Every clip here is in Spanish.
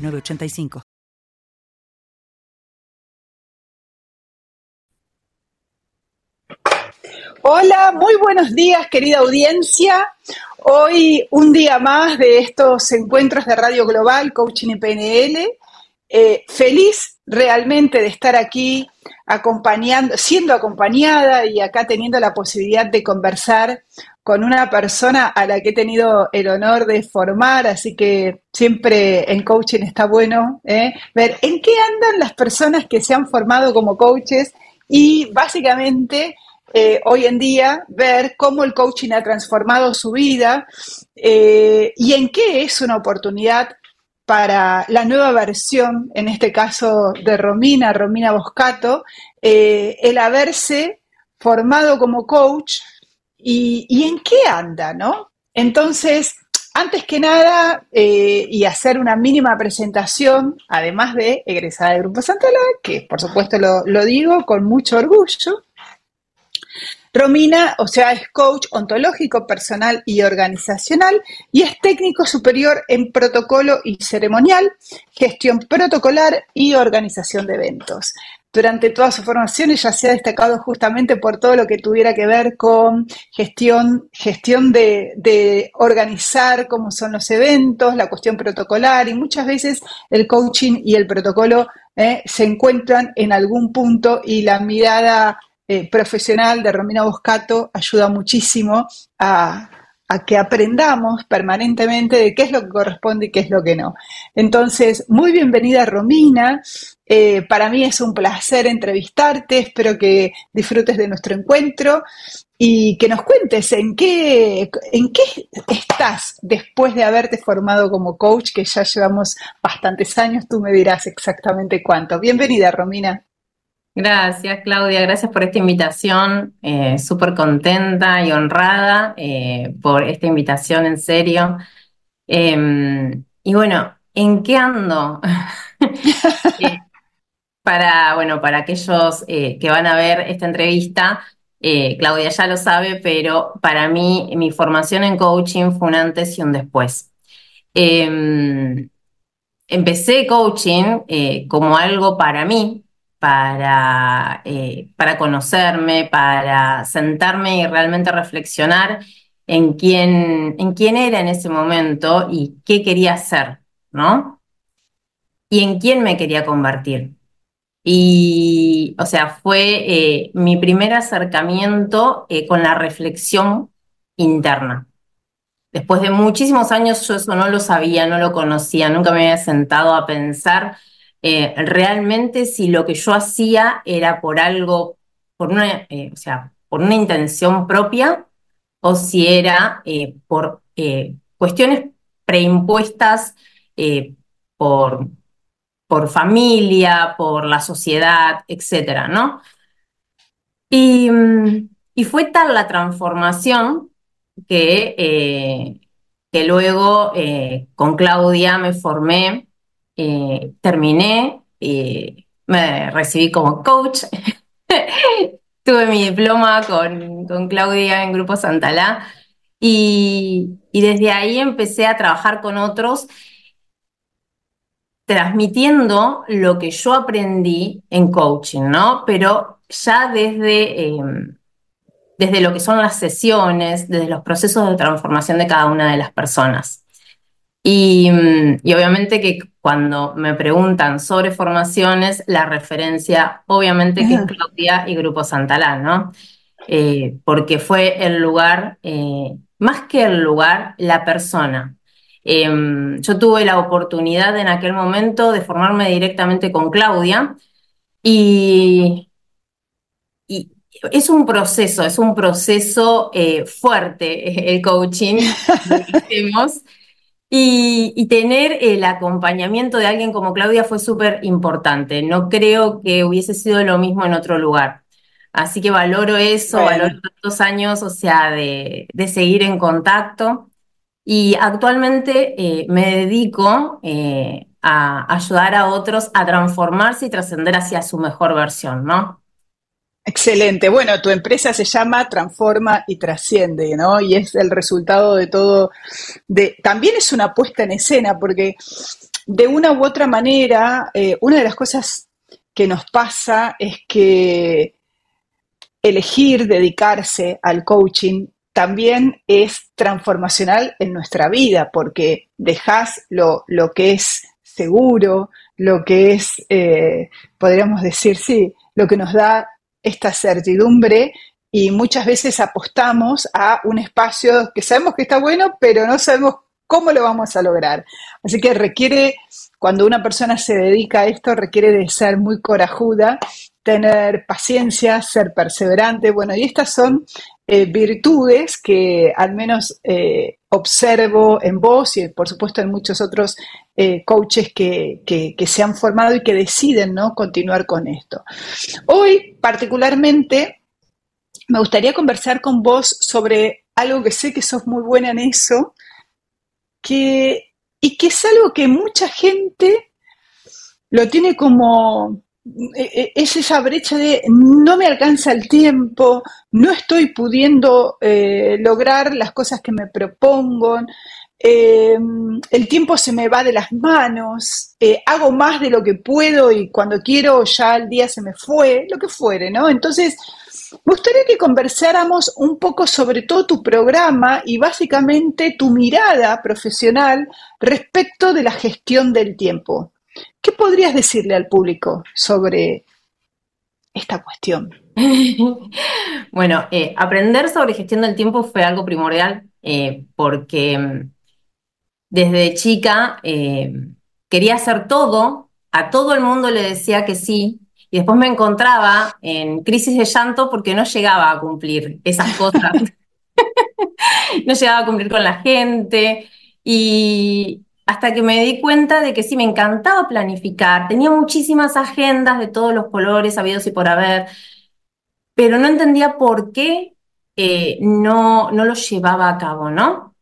985. Hola, muy buenos días, querida audiencia. Hoy un día más de estos encuentros de Radio Global, Coaching PNL. Eh, feliz realmente de estar aquí acompañando, siendo acompañada y acá teniendo la posibilidad de conversar con una persona a la que he tenido el honor de formar, así que siempre en coaching está bueno ¿eh? ver en qué andan las personas que se han formado como coaches y básicamente eh, hoy en día ver cómo el coaching ha transformado su vida eh, y en qué es una oportunidad para la nueva versión, en este caso de Romina, Romina Boscato, el haberse formado como coach y, en qué anda, ¿no? Entonces, antes que nada, eh, y hacer una mínima presentación, además de egresada del Grupo Santala, que por supuesto lo, lo, digo con mucho orgullo. Romina, o sea, es coach ontológico, personal y organizacional y es técnico superior en protocolo y ceremonial, gestión protocolar y organización de eventos durante toda su formación ella se ha destacado justamente por todo lo que tuviera que ver con gestión, gestión de, organizar cómo son los eventos, la cuestión protocolar y muchas veces el coaching y el protocolo eh, se encuentran en algún punto y la mirada eh, profesional de Romina Boscato ayuda muchísimo a, a que aprendamos permanentemente de qué es lo que corresponde y qué es lo que no. Entonces, muy bienvenida Romina. Eh, para mí es un placer entrevistarte, espero que disfrutes de nuestro encuentro y que nos cuentes en qué, en qué estás después de haberte formado como coach, que ya llevamos bastantes años, tú me dirás exactamente cuánto. Bienvenida, Romina. Gracias, Claudia. Gracias por esta invitación. Eh, Súper contenta y honrada eh, por esta invitación, en serio. Em, y bueno, ¿en qué ando? Eh, para, bueno, para aquellos que van a ver esta entrevista, Claudia ya lo sabe, pero para mí mi formación en coaching fue un antes y un después. Em, empecé coaching como algo para mí, para, eh, para conocerme, para sentarme y realmente reflexionar en quién, en quién era en ese momento y qué quería hacer, ¿no? Y en quién me quería convertir. Y, o sea, fue eh, mi primer acercamiento eh, con la reflexión interna. Después de muchísimos años yo eso no lo sabía, no lo conocía, nunca me había sentado a pensar eh, realmente si lo que yo hacía era por algo, por una, eh, o sea, por una intención propia o si era eh, por cuestiones preimpuestas por, por familia, por la sociedad, etcétera, ¿no? Y, y, fue tal la transformación que, que luego con Claudia me formé eh, terminé, y me recibí como coach, tuve mi diploma con, con, Claudia en Grupo Santalá y, y desde ahí empecé a trabajar con otros transmitiendo lo que yo aprendí en coaching, ¿no? Pero ya desde, em, desde lo que son las sesiones, desde los procesos de transformación de cada una de las personas. Y, mm, y, obviamente que cuando me preguntan sobre formaciones, la referencia obviamente que es Claudia y Grupo Santalán, ¿no? Eh, porque fue el lugar, eh, más que el lugar, la persona. Em, yo tuve la oportunidad en aquel momento de formarme directamente con Claudia y, y es un proceso, es un proceso eh, fuerte el coaching que hacemos. Y, tener el acompañamiento de alguien como Claudia fue súper importante. No creo que hubiese sido lo mismo en otro lugar. Así que valoro eso, valoro tantos años, o sea, de, seguir en contacto. Y actualmente eh, me dedico eh, a ayudar a otros a transformarse y trascender hacia su mejor versión, ¿no? Excelente. Bueno, tu empresa se llama Transforma y Trasciende, ¿no? Y es el resultado de todo, también es una puesta en escena, porque de una u otra manera, eh, una de las cosas que nos pasa es que elegir dedicarse al coaching también es transformacional en nuestra vida, porque dejas lo, lo que es seguro, lo que es, eh, podríamos decir, sí, lo que nos da esta certidumbre y muchas veces apostamos a un espacio que sabemos que está bueno, pero no sabemos cómo lo vamos a lograr. Así que requiere, cuando una persona se dedica a esto, requiere de ser muy corajuda, tener paciencia, ser perseverante. Bueno, y estas son eh, virtudes que al menos eh, observo en vos y por supuesto en muchos otros eh, coaches que, se han formado y que deciden ¿no? continuar con esto. Hoy particularmente me gustaría conversar con vos sobre algo que sé que sos muy buena en eso, que, y que es algo que mucha gente lo tiene como es esa brecha de no me alcanza el tiempo, no estoy pudiendo eh, lograr las cosas que me propongo, el tiempo se me va de las manos, eh, hago más de lo que puedo y cuando quiero ya el día se me fue, lo que fuere, ¿no? Entonces, me gustaría que conversáramos un poco sobre todo tu programa y básicamente tu mirada profesional respecto de la gestión del tiempo. ¿Qué podrías decirle al público sobre esta cuestión? bueno, eh, aprender sobre gestión del tiempo fue algo primordial eh, porque mm, desde chica eh, quería hacer todo, a todo el mundo le decía que sí, y después me encontraba en crisis de llanto porque no llegaba a cumplir esas cosas. no llegaba a cumplir con la gente y, hasta que me di cuenta de que sí, me encantaba planificar, tenía muchísimas agendas de todos los colores, habidos y por haber, pero no entendía por qué eh, no, no lo llevaba a cabo, ¿no?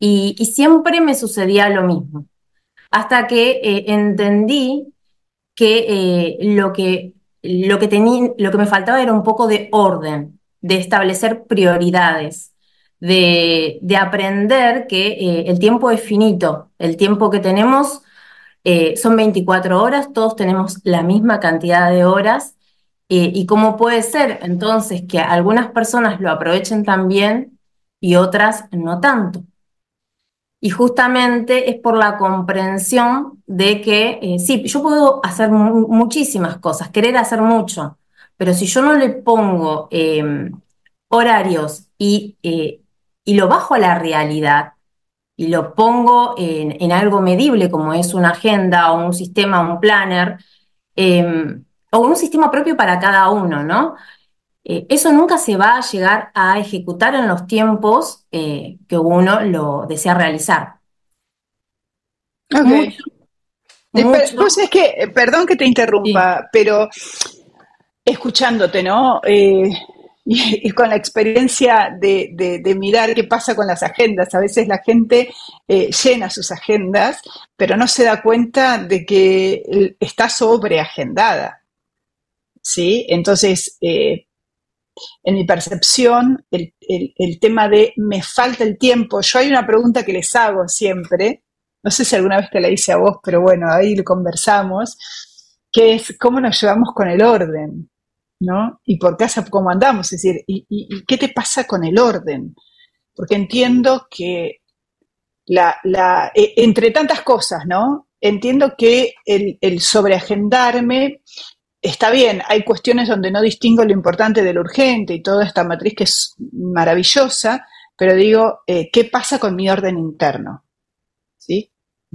Y, siempre me sucedía lo mismo, hasta que eh, entendí que, eh, lo que lo que, tenía, lo que me faltaba era un poco de orden, de establecer prioridades de, aprender que eh, el tiempo es finito, el tiempo que tenemos eh, son 24 horas, todos tenemos la misma cantidad de horas, eh, y cómo puede ser entonces que algunas personas lo aprovechen también y otras no tanto. Y justamente es por la comprensión de que sí, yo puedo hacer muchísimas cosas, querer hacer mucho, pero si yo no le pongo horarios y y lo bajo a la realidad y lo pongo en, algo medible como es una agenda o un sistema, un planner, em, o un sistema propio para cada uno, ¿no? Eh, eso nunca se va a llegar a ejecutar en los tiempos eh, que uno lo desea realizar. Ok. Pues es que, perdón que te interrumpa, pero escuchándote, ¿no? Eh, y, con la experiencia de, mirar qué pasa con las agendas. A veces la gente eh, llena sus agendas, pero no se da cuenta de que está sobreagendada. ¿Sí? Entonces, eh, en mi percepción, el, el, tema de me falta el tiempo, yo hay una pregunta que les hago siempre, no sé si alguna vez te la hice a vos, pero bueno, ahí lo conversamos, que es cómo nos llevamos con el orden. ¿No? Y por casa, ¿cómo andamos? Es decir, ¿y, qué te pasa con el orden? Porque entiendo que la, e, entre tantas cosas, ¿no? Entiendo que el, el, sobreagendarme está bien, hay cuestiones donde no distingo lo importante de lo urgente y toda esta matriz que es maravillosa, pero digo, eh, ¿qué pasa con mi orden interno? ¿Sí?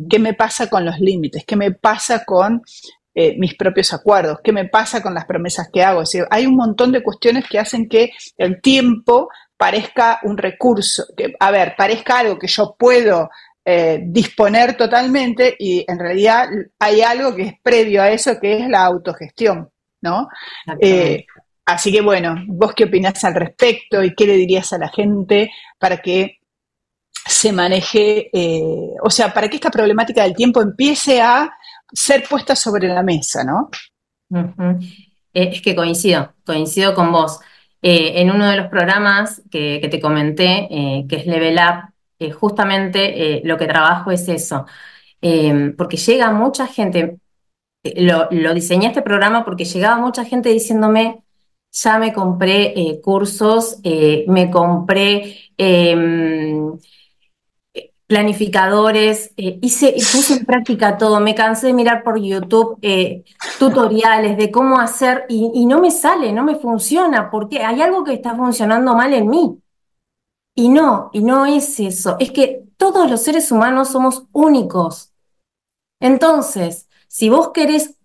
¿Qué me pasa con los límites? ¿Qué me pasa con eh, mis propios acuerdos, qué me pasa con las promesas que hago. hay un montón de cuestiones que hacen que el tiempo parezca un recurso, que, a ver, parezca algo que yo puedo eh, disponer totalmente y en realidad hay algo que es previo a eso, que es la autogestión, ¿no? Eh, así que bueno, ¿vos qué opinás al respecto y qué le dirías a la gente para que se maneje, eh, o sea, para que esta problemática del tiempo empiece a ser puesta sobre la mesa, ¿no? es que coincido, coincido con vos. en uno de los programas que, te comenté, que es Level Up, eh, justamente eh, lo que trabajo es eso, eh, porque llega mucha gente, lo, diseñé este programa porque llegaba mucha gente diciéndome, ya me compré cursos, me compré planificadores, hice, puse en práctica todo, me cansé de mirar por YouTube tutoriales de cómo hacer y, no me sale, no me funciona, porque hay algo que está funcionando mal en mí. Y no, y no es eso, es que todos los seres humanos somos únicos. Entonces, si vos querés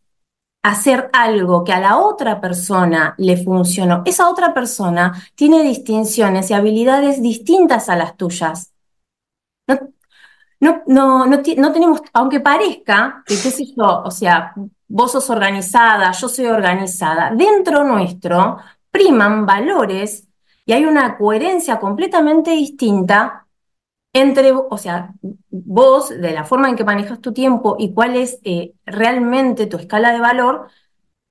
hacer algo que a la otra persona le funcionó, esa otra persona tiene distinciones y habilidades distintas a las tuyas. No, no, no, tenemos, aunque parezca que, qué sé yo, o sea, vos sos organizada, yo soy organizada, dentro nuestro priman valores y hay una coherencia completamente distinta entre, o sea, vos, de la forma en que manejas tu tiempo y cuál es eh, realmente tu escala de valor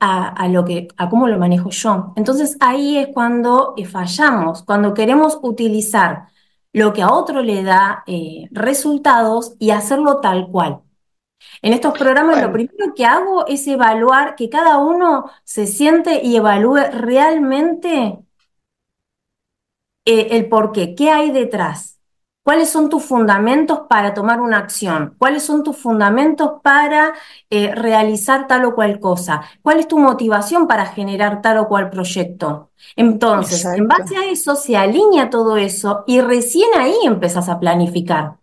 a, lo que, a cómo lo manejo yo. Entonces ahí es cuando eh, fallamos, cuando queremos utilizar lo que a otro le da eh, resultados y hacerlo tal cual. En estos programas lo primero que hago es evaluar que cada uno se siente y evalúe realmente eh, el por qué, qué hay detrás. ¿Cuáles son tus fundamentos para tomar una acción? ¿Cuáles son tus fundamentos para eh, realizar tal o cual cosa? ¿Cuál es tu motivación para generar tal o cual proyecto? Entonces, en base a eso se alinea todo eso y recién ahí empezás a planificar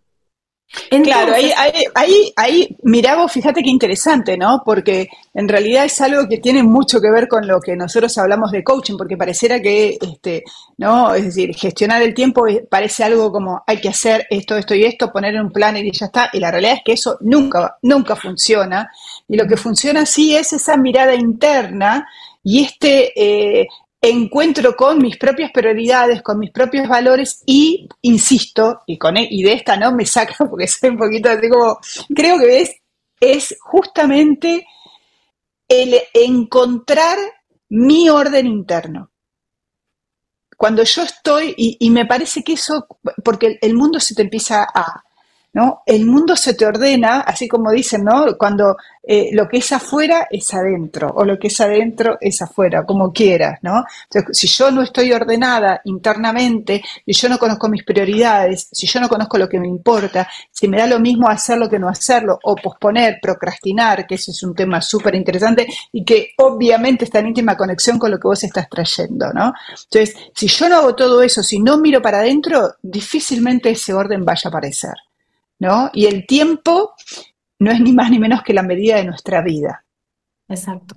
claro, ahí, ahí, ahí, vos, fíjate qué interesante, ¿no? Porque en realidad es algo que tiene mucho que ver con lo que nosotros hablamos de coaching, porque pareciera que, este, ¿no? Es decir, gestionar el tiempo parece algo como hay que hacer esto, esto y esto, poner un plan y ya está, y la realidad es que eso nunca, nunca funciona, y lo que funciona sí es esa mirada interna y este eh, encuentro con mis propias prioridades, con mis propios valores y, insisto, y, con, e, y de esta no me saco porque soy un poquito así como, creo que es, es justamente el encontrar mi orden interno. Cuando yo estoy, y, y me parece que eso, porque el mundo se te empieza a, ¿no? El mundo se te ordena, así como dicen, ¿no? Cuando eh, lo que es afuera es adentro, o lo que es adentro es afuera, como quieras, ¿no? Entonces, si yo no estoy ordenada internamente, y yo no conozco mis prioridades, si yo no conozco lo que me importa, si me da lo mismo hacerlo que no hacerlo, o posponer, procrastinar, que ese es un tema súper interesante y que obviamente está en íntima conexión con lo que vos estás trayendo, ¿no? Entonces, si yo no hago todo eso, si no miro para adentro, difícilmente ese orden vaya a aparecer. ¿No? Y el tiempo no es ni más ni menos que la medida de nuestra vida. Exacto.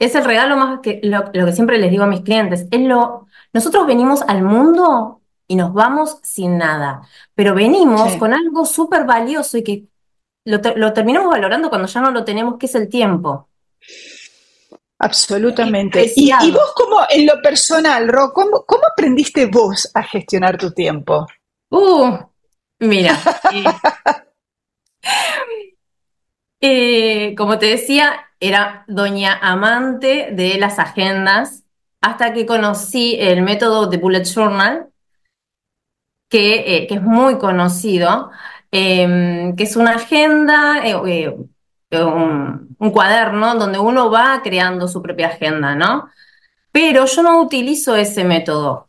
Es el regalo más que lo, que siempre les digo a mis clientes. Es lo, nosotros venimos al mundo y nos vamos sin nada, pero venimos con algo súper valioso y que lo, terminamos valorando cuando ya no lo tenemos, que es el tiempo. Absolutamente. Y, vos como en lo personal, Ro, ¿cómo, ¿cómo, aprendiste vos a gestionar tu tiempo? Uh, Mira, eh, como te decía, era doña amante de las agendas hasta que conocí el método de Bullet Journal, que, eh, es muy conocido, em, que es una agenda, eh, un, un, cuaderno donde uno va creando su propia agenda, ¿no? Pero yo no utilizo ese método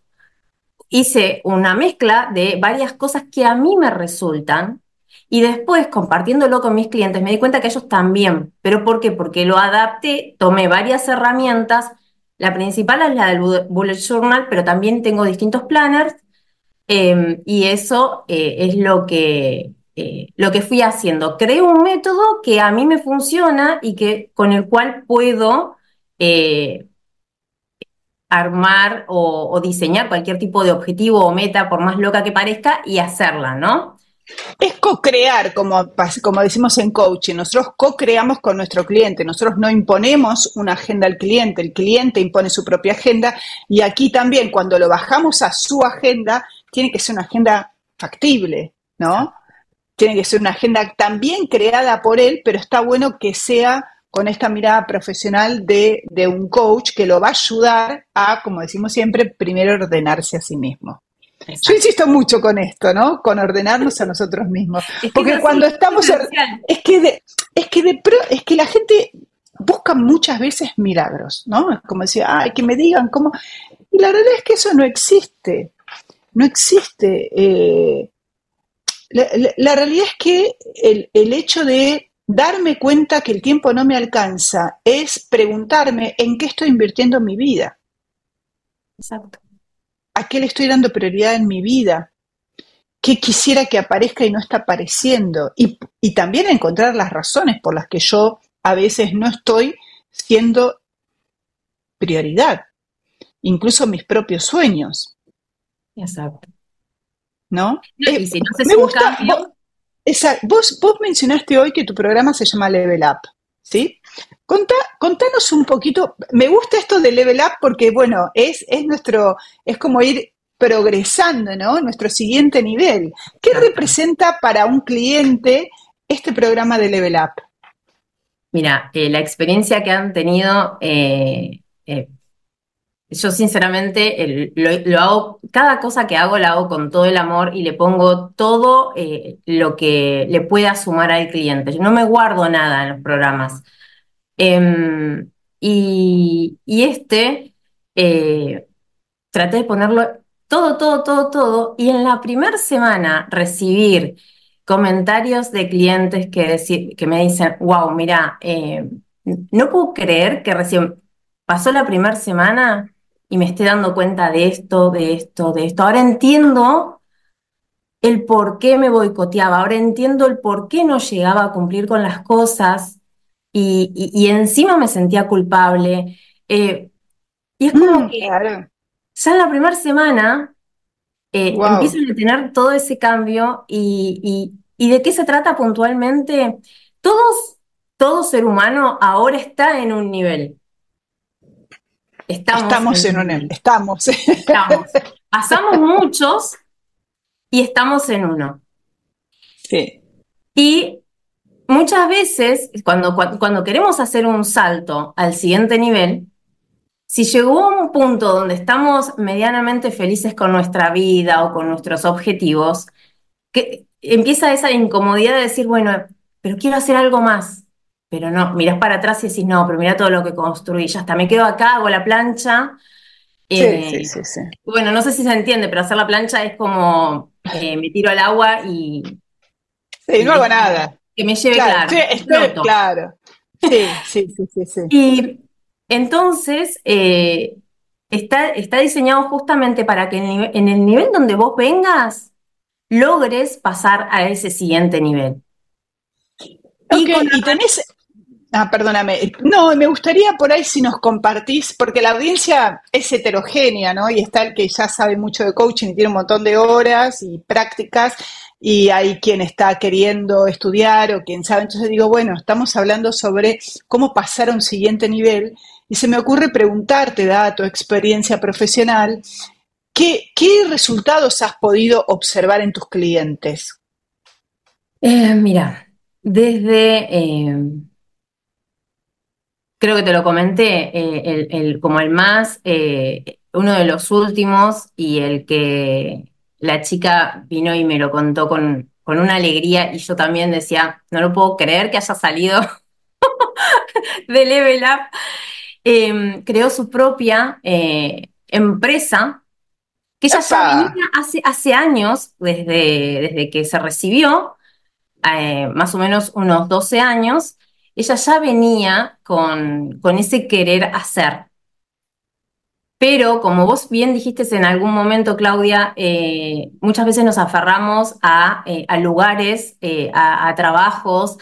hice una mezcla de varias cosas que a mí me resultan y después compartiéndolo con mis clientes me di cuenta que ellos también. ¿Pero por qué? Porque lo adapté, tomé varias herramientas. La principal es la del Bullet Journal, pero también tengo distintos planners em, y eso eh, es lo que, eh, lo que fui haciendo. Creo un método que a mí me funciona y que, con el cual puedo eh, armar o, diseñar cualquier tipo de objetivo o meta, por más loca que parezca, y hacerla, ¿no? Es co-crear, como, como decimos en coaching. Nosotros co-creamos con nuestro cliente. Nosotros no imponemos una agenda al cliente. El cliente impone su propia agenda. Y aquí también, cuando lo bajamos a su agenda, tiene que ser una agenda factible, ¿no? Tiene que ser una agenda también creada por él, pero está bueno que sea con esta mirada profesional de, de un coach que lo va a ayudar a, como decimos siempre, primero ordenarse a sí mismo. Yo insisto mucho con esto, ¿no? Con ordenarnos a nosotros mismos. Porque cuando estamos... Es que, es, que de, es que la gente busca muchas veces milagros, ¿no? Como decía, ay, que me digan cómo... Y la realidad es que eso no existe. No existe. Eh, la, realidad es que el, el hecho de darme cuenta que el tiempo no me alcanza es preguntarme en qué estoy invirtiendo mi vida. Exacto. ¿A qué le estoy dando prioridad en mi vida? ¿Qué quisiera que aparezca y no está apareciendo? Y, también encontrar las razones por las que yo a veces no estoy siendo prioridad, incluso mis propios sueños. Exacto. ¿No? Eh, si no me gusta, vos, vos, mencionaste hoy que tu programa se llama Level Up, ¿sí? contanos un poquito, me gusta esto de level up porque, bueno, es, es nuestro, es como ir progresando, ¿no? Nuestro siguiente nivel. ¿Qué representa para un cliente este programa de level up? Mira, eh, la experiencia que han tenido, eh, eh, yo sinceramente lo, hago, cada cosa que hago la hago con todo el amor y le pongo todo lo que le pueda sumar al cliente. Yo no me guardo nada en los programas. Em, y, este, eh, traté de ponerlo todo, todo, todo, todo, y en la primera semana recibir comentarios de clientes que, que me dicen, wow, mira, eh, no puedo creer que recién pasó la primera semana y me esté dando cuenta de esto, de esto, de esto. Ahora entiendo el por qué me boicoteaba, ahora entiendo el por qué no llegaba a cumplir con las cosas y, encima me sentía culpable. Eh, y es como mm, que ya en la primera semana eh, empiezan a tener todo ese cambio y, de qué se trata puntualmente. Todos, todo ser humano ahora está en un nivel. Estamos, en, un nivel. Estamos. Estamos. Pasamos muchos y estamos en uno. Sí. Y muchas veces, cuando, cuando queremos hacer un salto al siguiente nivel, si llegó a un punto donde estamos medianamente felices con nuestra vida o con nuestros objetivos, que empieza esa incomodidad de decir, bueno, pero quiero hacer algo más. Pero no, miras para atrás y decís, no, pero mira todo lo que construí, ya está, me quedo acá, hago la plancha. sí, eh, sí, sí, Bueno, no sé si se entiende, pero hacer la plancha es como eh, me tiro al agua y... Sí, no hago nada que me lleve claro. Sí, claro. Sí, sí, sí, sí, Y entonces eh, está, está diseñado justamente para que en el, nivel, donde vos vengas, logres pasar a ese siguiente nivel. y, y tenés, Ah, perdóname. No, me gustaría por ahí si nos compartís, porque la audiencia es heterogénea, ¿no? Y está el que ya sabe mucho de coaching y tiene un montón de horas y prácticas, y hay quien está queriendo estudiar o quien sabe. Entonces digo, bueno, estamos hablando sobre cómo pasar a un siguiente nivel, y se me ocurre preguntarte, dada tu experiencia profesional, ¿qué, resultados has podido observar en tus clientes? Eh, mira, desde... Eh, creo que te lo comenté, eh, el, como el más, eh, uno de los últimos y el que la chica vino y me lo contó con, con una alegría y yo también decía, no lo puedo creer que haya salido de Level Up. Em, creó su propia eh, empresa que ella ya venía hace, hace años, desde, desde que se recibió, más o menos unos 12 años, ella ya venía con, con ese querer hacer. Pero como vos bien dijiste en algún momento, Claudia, eh, muchas veces nos aferramos a, eh, lugares, eh, a, trabajos,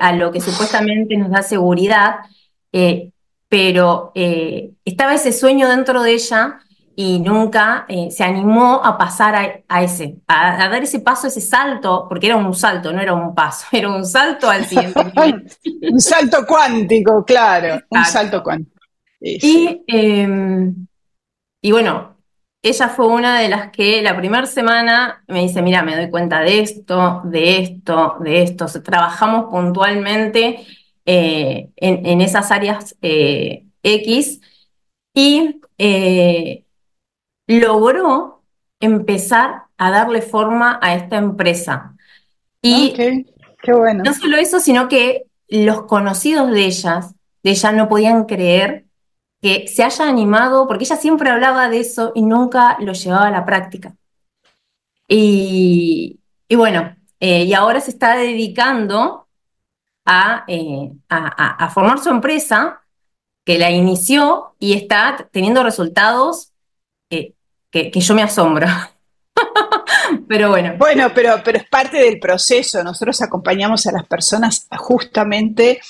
a lo que supuestamente nos da seguridad, pero estaba ese sueño dentro de ella y nunca eh, se animó a pasar a, ese, a, dar ese paso, ese salto, porque era un salto, no era un paso, era un salto al siguiente nivel. un salto cuántico, claro, un salto cuántico. Y, em, y bueno, ella fue una de las que la primera semana me dice, mira, me doy cuenta de esto, de esto, de esto. trabajamos puntualmente eh, en, esas áreas eh, X y eh, logró empezar a darle forma a esta empresa. Y Qué bueno. no solo eso, sino que los conocidos de ellas, de ella no podían creer que se haya animado, porque ella siempre hablaba de eso y nunca lo llevaba a la práctica. Y, bueno, eh, y ahora se está dedicando eh, a, a, formar su empresa, que la inició y está teniendo resultados que, yo me asombro. pero bueno. Bueno, pero, pero es parte del proceso. Nosotros acompañamos a las personas justamente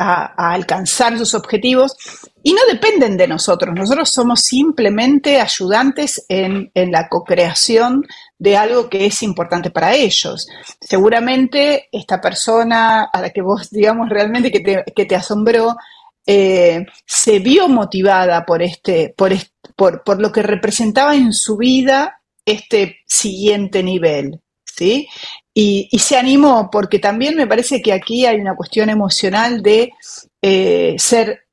a, alcanzar sus objetivos y no dependen de nosotros. Nosotros somos simplemente ayudantes en, la co-creación de algo que es importante para ellos. Seguramente esta persona a la que vos, digamos, realmente que te, asombró, eh, se vio motivada por, este, por, por, por lo que representaba en su vida este siguiente nivel. ¿Sí? Y, se animó, porque también me parece que aquí hay una cuestión emocional de eh, ser,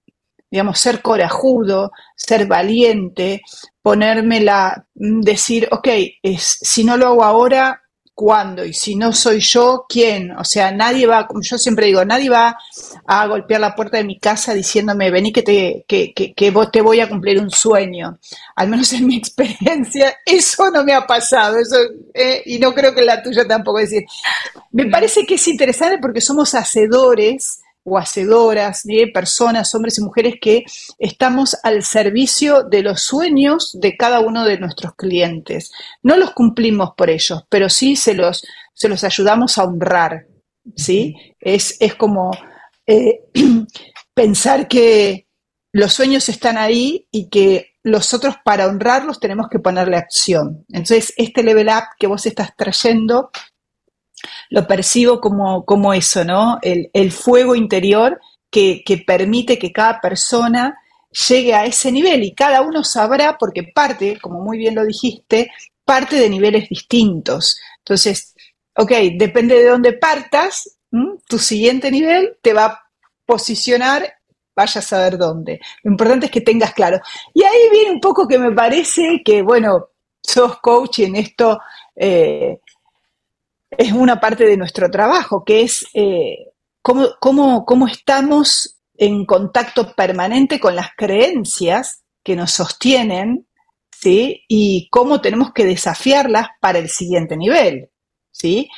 digamos, ser corajudo, ser valiente, ponérmela, decir, ok, es, si no lo hago ahora, cuándo y si no soy yo, ¿quién? O sea, nadie va, como yo siempre digo, nadie va a golpear la puerta de mi casa diciéndome, vení que te, que, que, que te voy a cumplir un sueño. Al menos en mi experiencia, eso no me ha pasado, eso, eh, y no creo que la tuya tampoco. Es decir, me parece que es interesante porque somos hacedores o hacedoras, de personas, hombres y mujeres que estamos al servicio de los sueños de cada uno de nuestros clientes. No los cumplimos por ellos, pero sí se los, se los ayudamos a honrar. ¿sí? Es, es como eh, pensar que los sueños están ahí y que nosotros para honrarlos tenemos que ponerle acción. Entonces, este level up que vos estás trayendo lo percibo como, como eso, ¿no? El, fuego interior que, permite que cada persona llegue a ese nivel y cada uno sabrá, porque parte, como muy bien lo dijiste, parte de niveles distintos. Entonces, ok, depende de dónde partas, tu siguiente nivel te va a posicionar, vaya a saber dónde. Lo importante es que tengas claro. Y ahí viene un poco que me parece que, bueno, sos coach en esto eh, es una parte de nuestro trabajo, que es eh, cómo, estamos en contacto permanente con las creencias que nos sostienen, ¿sí? Y cómo tenemos que desafiarlas para el siguiente nivel, ¿sí?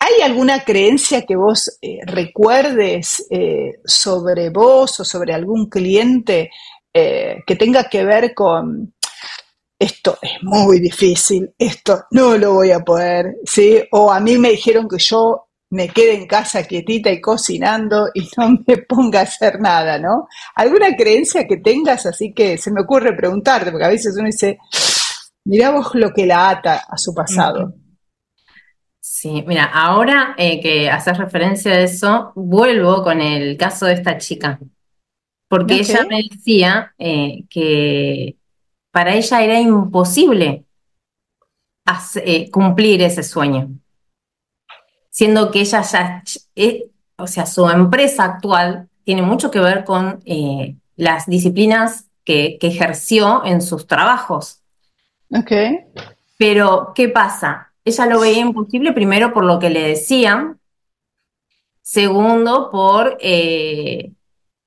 ¿Hay alguna creencia que vos eh, recuerdes eh, sobre vos o sobre algún cliente que tenga que ver con esto es muy difícil, esto no lo voy a poder, ¿sí? O a mí me dijeron que yo me quede en casa quietita y cocinando y no me ponga a hacer nada, ¿no? ¿Alguna creencia que tengas? Así que se me ocurre preguntarte, porque a veces uno dice, mirá vos lo que la ata a su pasado. Sí, mira, ahora eh, que haces referencia a eso, vuelvo con el caso de esta chica, porque ella me decía eh, que para ella era imposible eh, cumplir ese sueño, siendo que ella ya, eh, o sea, su empresa actual tiene mucho que ver con eh, las disciplinas que, ejerció en sus trabajos. Ok. Pero, ¿qué pasa? Ella lo veía imposible primero por lo que le decían, segundo por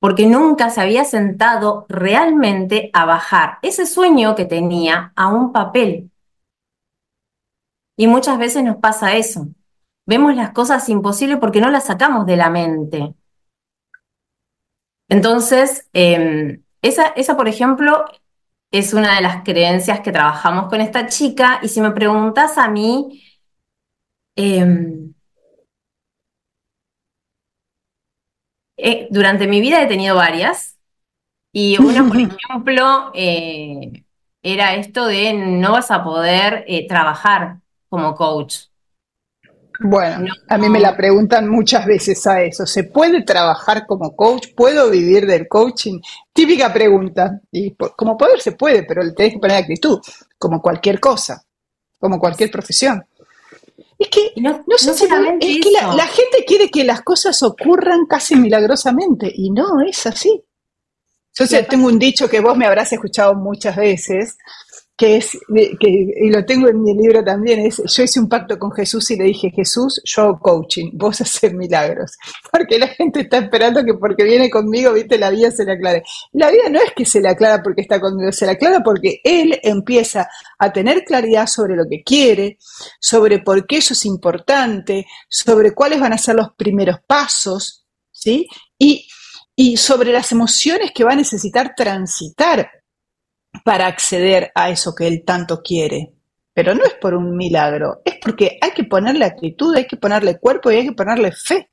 porque nunca se había sentado realmente a bajar ese sueño que tenía a un papel. Y muchas veces nos pasa eso. Vemos las cosas imposibles porque no las sacamos de la mente. Entonces, em, esa, esa, por ejemplo, es una de las creencias que trabajamos con esta chica. Y si me preguntas a mí, em, Eh, durante mi vida he tenido varias y una, por ejemplo, eh, era esto de no vas a poder eh, trabajar como coach. Bueno, a mí me la preguntan muchas veces a eso. ¿Se puede trabajar como coach? ¿Puedo vivir del coaching? Típica pregunta. Y como poder se puede, pero le tenés que poner actitud, como cualquier cosa, como cualquier profesión. Es que, no, sé es que la, gente quiere que las cosas ocurran casi milagrosamente y no es así. Yo tengo un dicho que vos me habrás escuchado muchas veces, que es, que, y lo tengo en mi libro también, es, yo hice un pacto con Jesús y le dije, Jesús, yo hago coaching, vos haces milagros, porque la gente está esperando que porque viene conmigo, viste, la vida se le aclare. La vida no es que se le aclara porque está conmigo, se le aclara porque él empieza a tener claridad sobre lo que quiere, sobre por qué eso es importante, sobre cuáles van a ser los primeros pasos, ¿sí? Y, y sobre las emociones que va a necesitar transitar para acceder a eso que él tanto quiere. Pero no es por un milagro, es porque hay que ponerle actitud, hay que ponerle cuerpo y hay que ponerle fe.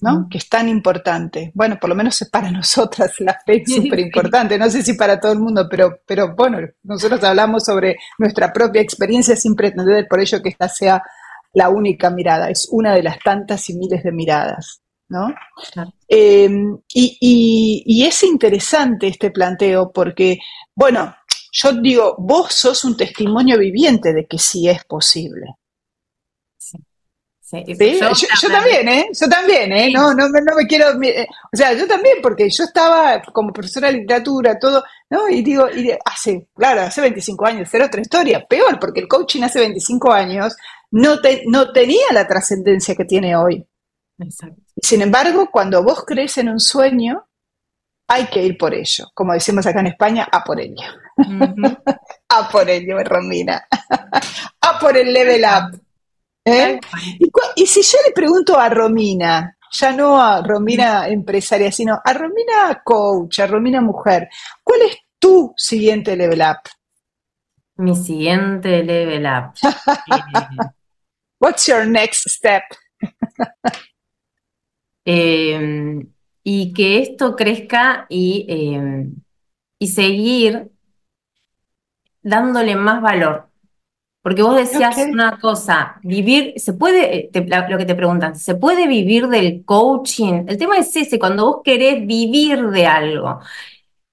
¿no? Que es tan importante. Bueno, por lo menos para nosotras la fe es súper importante. No sé si para todo el mundo, pero, pero bueno, nosotros hablamos sobre nuestra propia experiencia sin pretender por ello que esta sea la única mirada. Es una de las tantas y miles de miradas. ¿No? Em, y, es interesante este planteo porque, bueno, yo digo, vos sos un testimonio viviente de que sí es posible. Sí. Yo, también, ¿eh? Yo también, ¿eh? No, no, no me quiero... Eh, o sea, yo también, porque yo estaba como profesora de literatura, todo, ¿no? Y digo, y hace, claro, hace 25 años, era otra historia, peor, porque el coaching hace 25 años no, no tenía la trascendencia que tiene hoy. Sin embargo, cuando vos crees en un sueño, hay que ir por ello. Como decimos acá en España, a por ello. a por ello, Romina. a por el level up. ¿Eh? Y, si yo le pregunto a Romina, ya no a Romina empresaria, sino a Romina coach, a Romina mujer, ¿cuál es tu siguiente level up? Mi siguiente level up. What's your next step? Em, y que esto crezca y, em, y seguir dándole más valor. Porque vos decías una cosa, vivir, se puede, eh, lo que te preguntan, ¿se puede vivir del coaching? El tema es ese, cuando vos querés vivir de algo.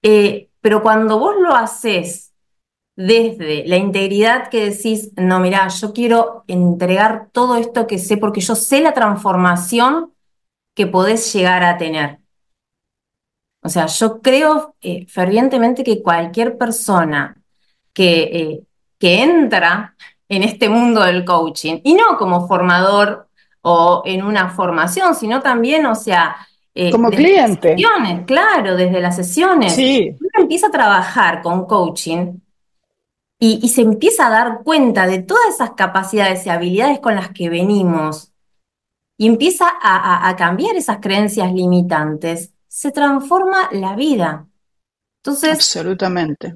Eh, pero cuando vos lo haces desde la integridad que decís, no, mira, yo quiero entregar todo esto que sé porque yo sé la transformación que podés llegar a tener. O sea, yo creo eh, fervientemente que cualquier persona que, eh, que entra en este mundo del coaching, y no como formador o en una formación, sino también, o sea, eh, como cliente. Sesiones, claro, desde las sesiones. Sí. Uno empieza a trabajar con coaching y, y, se empieza a dar cuenta de todas esas capacidades y habilidades con las que venimos y empieza a, cambiar esas creencias limitantes, se transforma la vida. Entonces, absolutamente.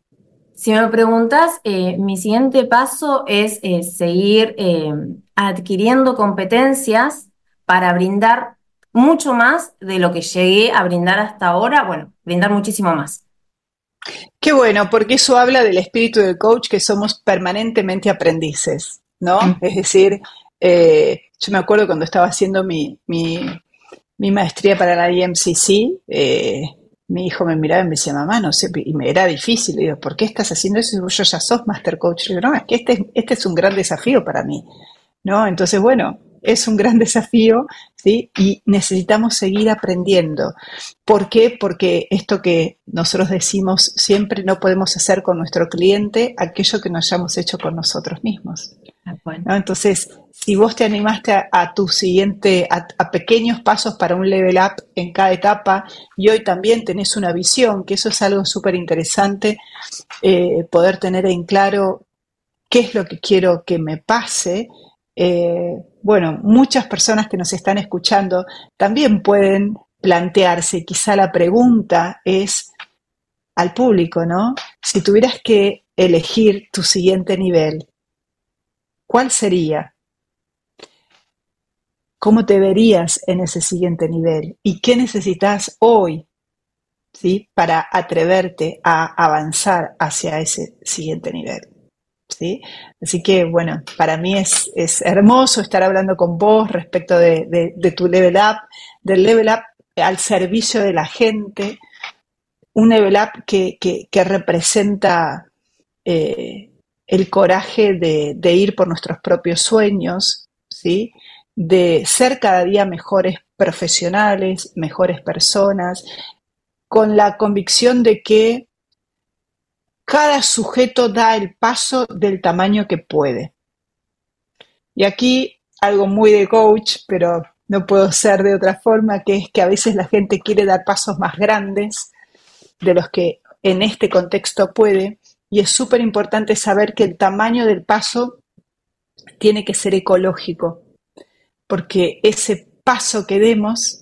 Si me preguntas, eh, mi siguiente paso es eh, seguir eh, adquiriendo competencias para brindar mucho más de lo que llegué a brindar hasta ahora, bueno, brindar muchísimo más. Qué bueno, porque eso habla del espíritu del coach, que somos permanentemente aprendices, ¿no? Es decir, yo me acuerdo cuando estaba haciendo mi, maestría para la IMCC, eh, mi hijo me miraba y me decía, mamá, no sé, y me era difícil. Le digo, ¿por qué estás haciendo eso? Yo ya sos master coach. Le digo, no, es que este, este es un gran desafío para mí. ¿No? Entonces, bueno, es un gran desafío, ¿sí? Y necesitamos seguir aprendiendo. ¿Por qué? Porque esto que nosotros decimos siempre no podemos hacer con nuestro cliente aquello que no hayamos hecho con nosotros mismos. Entonces, si vos te animaste a, tu siguiente, a, pequeños pasos para un level up en cada etapa y hoy también tenés una visión, que eso es algo súper interesante, eh, poder tener en claro qué es lo que quiero que me pase. Eh, bueno, muchas personas que nos están escuchando también pueden plantearse, quizá la pregunta es al público, ¿no? Si tuvieras que elegir tu siguiente nivel, ¿Cuál sería? ¿Cómo te verías en ese siguiente nivel? ¿Y qué necesitas hoy ¿sí? Para atreverte a avanzar hacia ese siguiente nivel. ¿Sí? Así que, bueno, para mí es, hermoso estar hablando con vos respecto de, tu level up, del level up al servicio de la gente, un level up que, representa eh, el coraje de, ir por nuestros propios sueños, ¿sí? de ser cada día mejores profesionales, mejores personas, con la convicción de que cada sujeto da el paso del tamaño que puede. Y aquí algo muy de coach, pero no puedo ser de otra forma, que es que a veces la gente quiere dar pasos más grandes de los que en este contexto puede, y es súper importante saber que el tamaño del paso tiene que ser ecológico, porque ese paso que demos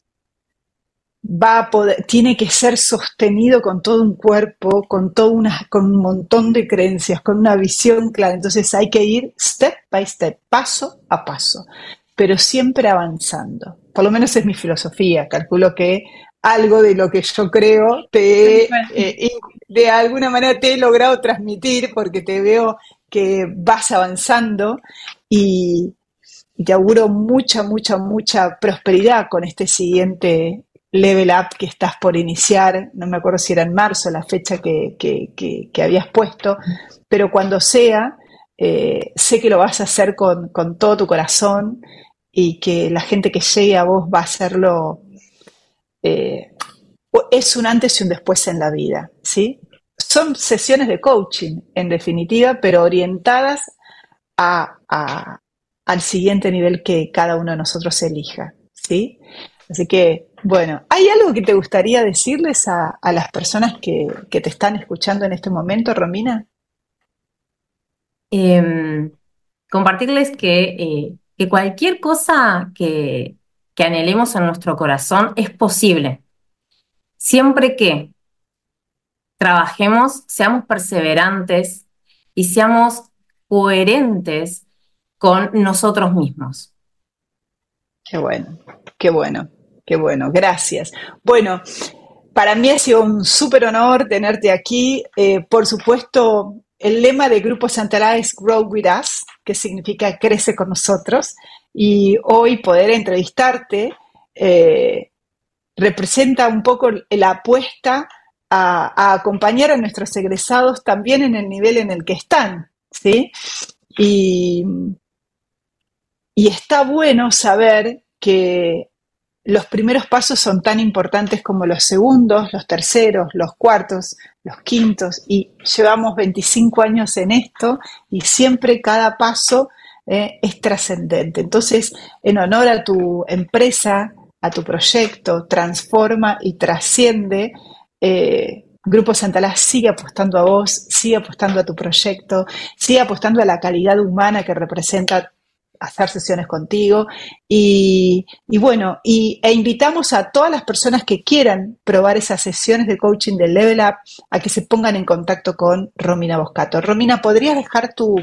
va a poder, tiene que ser sostenido con todo un cuerpo, con todo una, con un montón de creencias, con una visión clara. Entonces hay que ir step by step, paso a paso, pero siempre avanzando. Por lo menos es mi filosofía. Calculo que algo de lo que yo creo te eh, de alguna manera te he logrado transmitir porque te veo que vas avanzando y, te auguro mucha, mucha, mucha prosperidad con este siguiente level up que estás por iniciar. No me acuerdo si era en marzo la fecha que, habías puesto, pero cuando sea, eh, sé que lo vas a hacer con, con todo tu corazón y que la gente que llegue a vos va a hacerlo eh, es un antes y un después en la vida, ¿sí? Son sesiones de coaching, en definitiva, pero orientadas al siguiente nivel que cada uno de nosotros elija, ¿sí? Así que, bueno, ¿hay algo que te gustaría decirles a, las personas que, te están escuchando en este momento, Romina? Em, compartirles que, eh, cualquier cosa que, que anhelemos en nuestro corazón es posible. Siempre que trabajemos, seamos perseverantes y seamos coherentes con nosotros mismos. Qué bueno, qué bueno, qué bueno, gracias. Bueno, para mí ha sido un súper honor tenerte aquí. Eh, por supuesto, el lema de Grupo Santana es Grow With Us, que significa crece con nosotros y hoy poder entrevistarte eh, representa un poco la apuesta a, acompañar a nuestros egresados también en el nivel en el que están, ¿sí? Y, y está bueno saber que los primeros pasos son tan importantes como los segundos, los terceros, los cuartos, los quintos, y llevamos 25 años en esto y siempre cada paso eh, es trascendente. Entonces, en honor a tu empresa, a tu proyecto, transforma y trasciende. Eh, Grupo Santalá sigue apostando a vos, sigue apostando a tu proyecto, sigue apostando a la calidad humana que representa hacer sesiones contigo. Y, bueno, y, e invitamos a todas las personas que quieran probar esas sesiones de coaching de Level Up a que se pongan en contacto con Romina Boscato. Romina, ¿podrías dejar tu,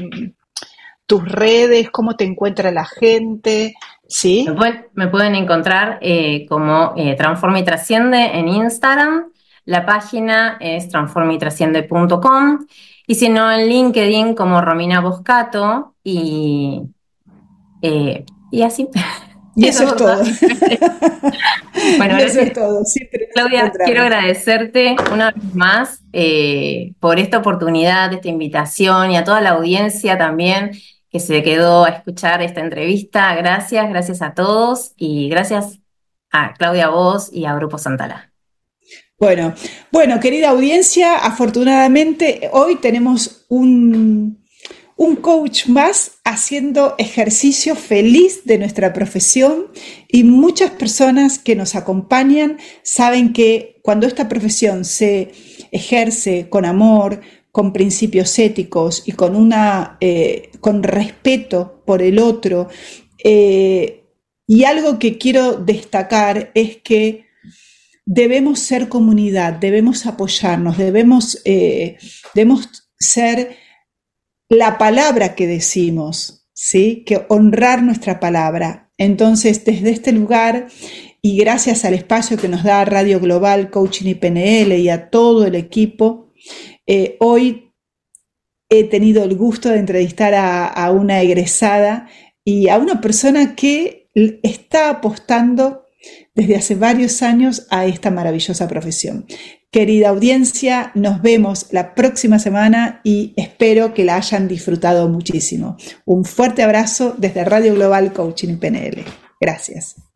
tus redes, cómo te encuentra la gente, ¿sí? Me pueden, encontrar eh, como eh, Transforma y Trasciende en Instagram, la página es transformitrasciende.com y si no en LinkedIn como Romina Boscato eh, y así. Y eso es todo. bueno, eso es todo. Claudia, quiero agradecerte una vez más por esta oportunidad, esta invitación y a toda la audiencia también que se quedó a escuchar esta entrevista. Gracias, gracias a todos y gracias a Claudia Vos y a Grupo Santala. Bueno, bueno, querida audiencia, afortunadamente hoy tenemos un, un coach más haciendo ejercicio feliz de nuestra profesión y muchas personas que nos acompañan saben que cuando esta profesión se ejerce con amor, con principios éticos y con, una, eh, con respeto por el otro. Eh, y algo que quiero destacar es que debemos ser comunidad, debemos apoyarnos, debemos, eh, debemos ser la palabra que decimos, ¿sí? que honrar nuestra palabra. Entonces, desde este lugar, y gracias al espacio que nos da Radio Global, Coaching y PNL y a todo el equipo, eh, hoy he tenido el gusto de entrevistar a, una egresada y a una persona que está apostando desde hace varios años a esta maravillosa profesión. Querida audiencia, nos vemos la próxima semana y espero que la hayan disfrutado muchísimo. Un fuerte abrazo desde Radio Global Coaching PNL. Gracias.